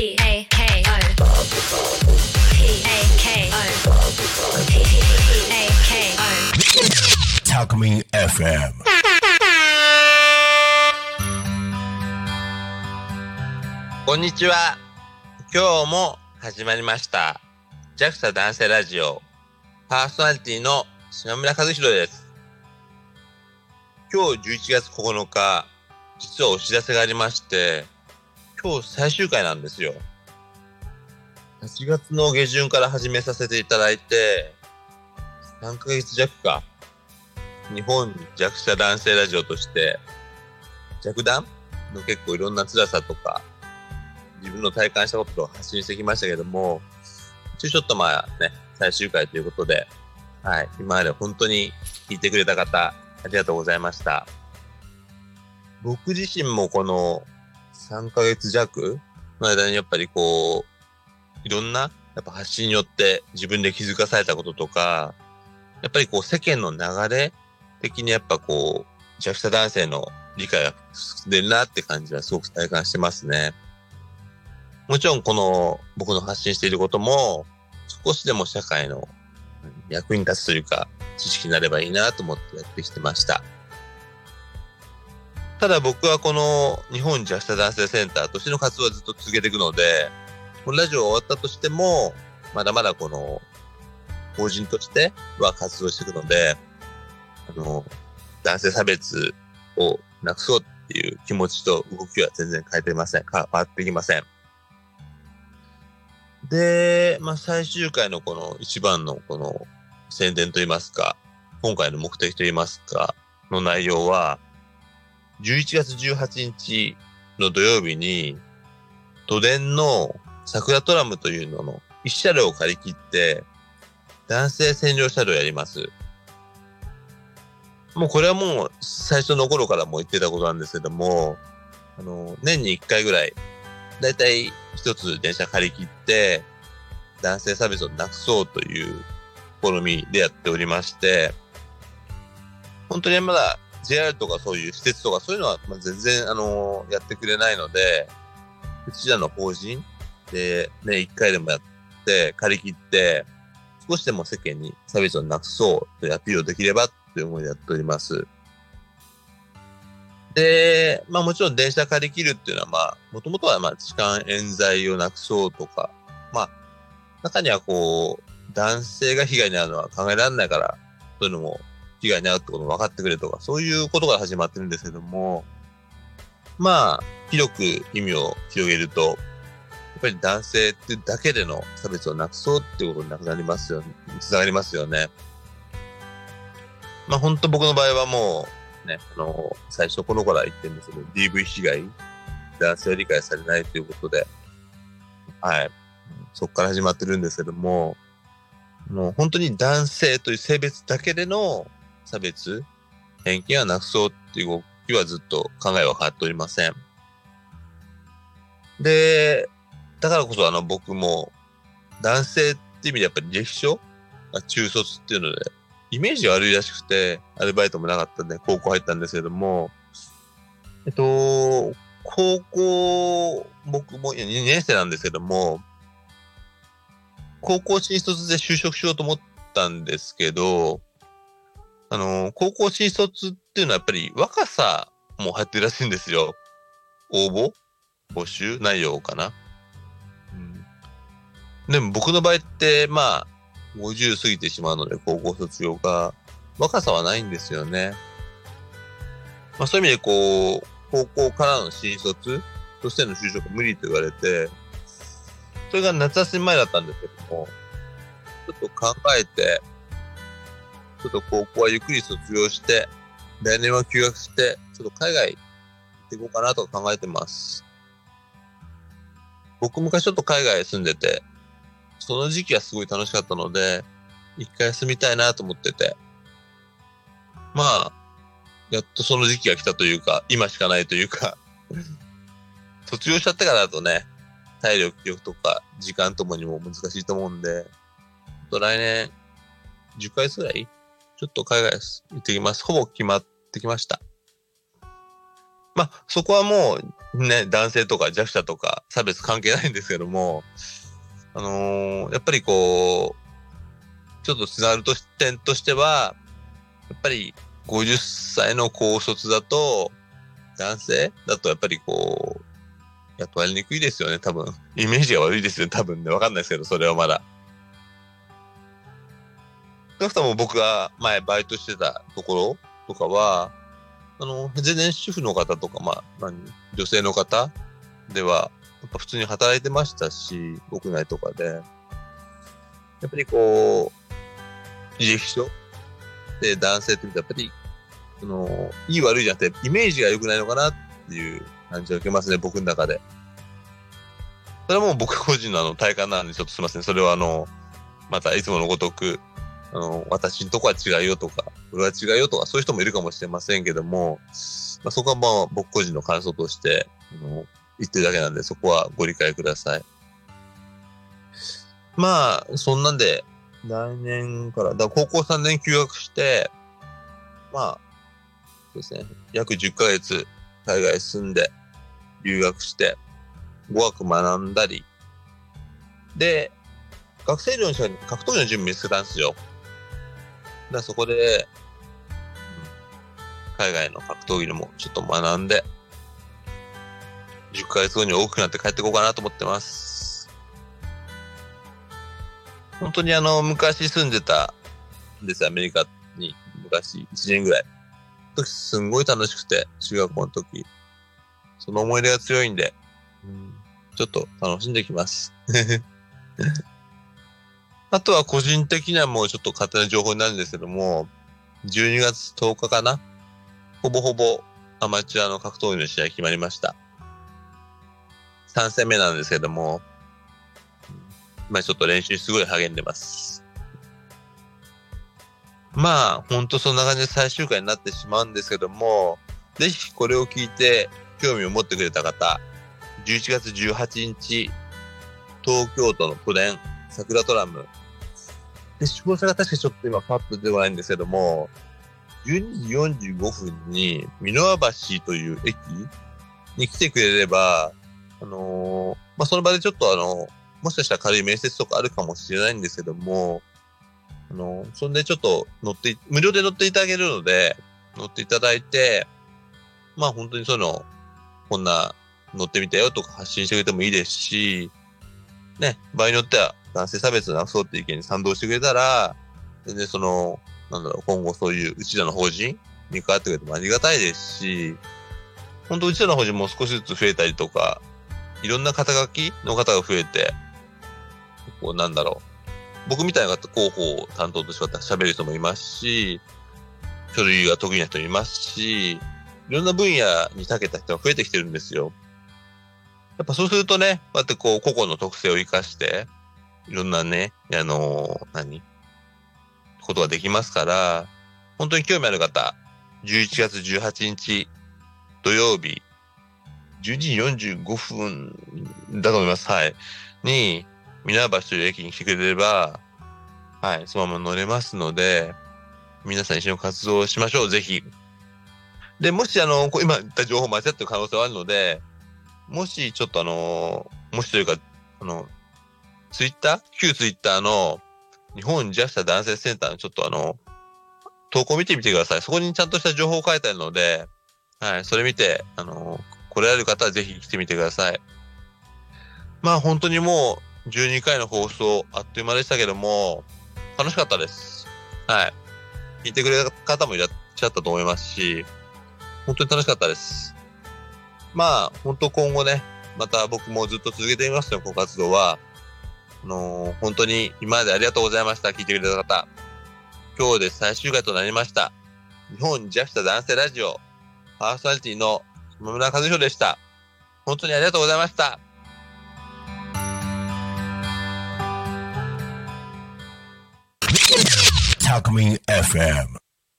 P A K O P A K O P A K O Talk Me FM. こんにちは。今日も始まりました。JAXA 男性ラジオパーソナリティの島村和弘です。今日11月9日、実はお知らせがありまして、今日最終回なんですよ。8月の下旬から始めさせていただいて、3ヶ月弱か。日本弱者男性ラジオとして、弱弾の結構いろんな辛さとか、自分の体感したことを発信してきましたけども、一応ちょっとまあね、最終回ということで、はい、今まで本当に聞いてくれた方、ありがとうございました。僕自身もこの3ヶ月弱の間にやっぱりこう、いろんなやっぱ発信によって自分で気づかされたこととか、やっぱりこう世間の流れ的にやっぱこう、弱者男性の理解が進んでるなって感じはすごく体感してますね。もちろんこの僕の発信していることも少しでも社会の役に立つというか知識になればいいなと思ってやってきてました。ただ僕はこの日本弱者男性センターとしての活動はずっと続けていくので、このラジオ終わったとしても、まだまだこの法人としては活動していくので、あの、男性差別をなくそうっていう気持ちと動きは全然変えていません。変わっていきません。で、まあ、最終回のこの一番のこの宣伝といいますか、今回の目的といいますか、の内容は、11月18日の土曜日に、都電の桜トラムというのの一車両を借り切って、男性専用車両をやります。もうこれはもう最初の頃からも言ってたことなんですけども、あの、年に1回ぐらい、だいたい一つ電車借り切って、男性差別をなくそうという試みでやっておりまして、本当にまだ JR とかそういう施設とかそういうのは全然あのやってくれないので、うちらの法人でね、一回でもやって借り切って、少しでも世間に差別をなくそうとアピールできればという思いでやっております。で、まあもちろん電車借り切るっていうのはまあ、もともとはまあ痴漢冤罪をなくそうとか、まあ、中にはこう、男性が被害に遭うのは考えられないから、そういうのも被害に遭うってことも分かってくれとか、そういうことから始まってるんですけども、まあ、広く意味を広げると、やっぱり男性ってだけでの差別をなくそうっていうことになくなりますよ、つながりますよね。まあ本当僕の場合はもう、ね、あの、最初この頃は言ってるんですけど、DV 被害、男性は理解されないということで、はい。そこから始まってるんですけども、もう本当に男性という性別だけでの差別、偏見はなくそうっていう動きはずっと考えは変わっておりません。で、だからこそあの僕も男性って意味でやっぱり歴書が中卒っていうので、イメージ悪いらしくて、アルバイトもなかったんで高校入ったんですけども、えっと、高校、僕も2年生なんですけども、高校新卒で就職しようと思ったんですけど、あの、高校新卒っていうのはやっぱり若さも入ってるらしいんですよ。応募？募集？内容かな？うん、でも僕の場合って、まあ、50過ぎてしまうので、高校卒業が、若さはないんですよね。まあそういう意味でこう、高校からの新卒としての就職無理と言われて、それが夏休み前だったんですけども、ちょっと考えて、ちょっと高校はゆっくり卒業して、来年は休学して、ちょっと海外行っていこうかなと考えてます。僕昔ちょっと海外住んでて、その時期はすごい楽しかったので、一回休みたいなと思ってて。まあ、やっとその時期が来たというか、今しかないというか、卒業しちゃってからだとね、体力、力とか時間ともにも難しいと思うんで、と来年、10ヶ月ぐらいちょっと海外行ってきます。ほぼ決まってきました。まあ、そこはもうね、男性とか弱者とか差別関係ないんですけども、あのーやっぱりこう、ちょっとつながると点としては、やっぱり50歳の高卒だと、男性だとやっぱりこう、雇われにくいですよね、多分。イメージが悪いですよね、多分ね。わかんないですけど、それはまだ。少なくとも僕が前バイトしてたところとかは、あの、全然主婦の方とか、まあ、何、女性の方では、やっぱ普通に働いてましたし、屋内とかで。やっぱりこう、履歴書で男性って見たら、やっぱり、その、いい悪いじゃなくて、イメージが良くないのかなっていう感じを受けますね、僕の中で。それはもう僕個人のあの体感なんで、ちょっとすみません。それはあの、またいつものごとく、あの、私のとこは違うよとか、俺は違うよとか、そういう人もいるかもしれませんけども、まあ、そこはまあ僕個人の感想として、あの、言ってるだけなんで、そこはご理解ください。まあ、そんなんで、来年から、だから高校3年休学して、まあ、そうですね、約10ヶ月海外住んで、留学して、語学学んだり、で、学生寮にしたら格闘技の準備してたんですよ。だそこで、うん海外の格闘技のもちょっと学んで、10ヶ月後に大きくなって帰ってこうかなと思ってます。本当にあの、昔住んでたんですよ、アメリカに。昔、1年ぐらい。時すんごい楽しくて、中学校の時。その思い出が強いんで、うんちょっと楽しんできます。あとは個人的にはもうちょっと勝手な情報になるんですけども、12月10日かな？ほぼほぼアマチュアの格闘技の試合決まりました。3戦目なんですけども、まあちょっと練習すごい励んでます。まあ、ほんとそんな感じで最終回になってしまうんですけども、ぜひこれを聞いて興味を持ってくれた方、11月18日、東京都の都電、桜トラム。で、詳細が確かちょっと今パッと出てこないんですけども、12時45分に、美濃和橋という駅に来てくれれば、あのーまあ、その場でちょっとあの、もしかしたら軽い面接とかあるかもしれないんですけども、あのそんでちょっと乗って、無料で乗っていただけるので、乗っていただいて、まあ本当にその、こんな乗ってみたよとか発信してくれてもいいですし、ね、場合によっては男性差別をなくそうって意見に賛同してくれたら、全然その、なんだろう、今後そういううちらの法人に関わってくれてもありがたいですし、本当うちらの法人も少しずつ増えたりとか、いろんな肩書きの方が増えて、こうなんだろう、僕みたいな方、広報を担当として喋る人もいますし、書類が得意な人もいますし、いろんな分野に長けた人が増えてきてるんですよ。やっぱそうするとね、こうやってこう、個々の特性を生かして、いろんなね、あの何？ことができますから、本当に興味ある方、11月18日土曜日、12時45分だと思います。はい。に、皆橋という駅に来てくれれば、はい、そのまま乗れますので、皆さん一緒に活動しましょう、ぜひ。で、もし、あの、こ今言った情報間違ってる可能性はあるので、もし、ちょっとあの、もしというか、あの、ツイッター旧ツイッターの日本ジャスタ男性センターのちょっとあの、投稿見てみてください。そこにちゃんとした情報を書いてあるので、はい、それ見て、あの、来られる方はぜひ来てみてください。まあ本当にもう12回の放送あっという間でしたけども、楽しかったです。はい。聞いてくれた方もいらっしゃったと思いますし、本当に楽しかったです。まあ、本当今後ね、また僕もずっと続けてみますよ、この活動は。あのー本当に今までありがとうございました。聞いてくれた方。今日で最終回となりました。日本ジャスタ男性ラジオ、パーソナリティの島村和弘でした。本当にありがとうございました。Talk Me FM.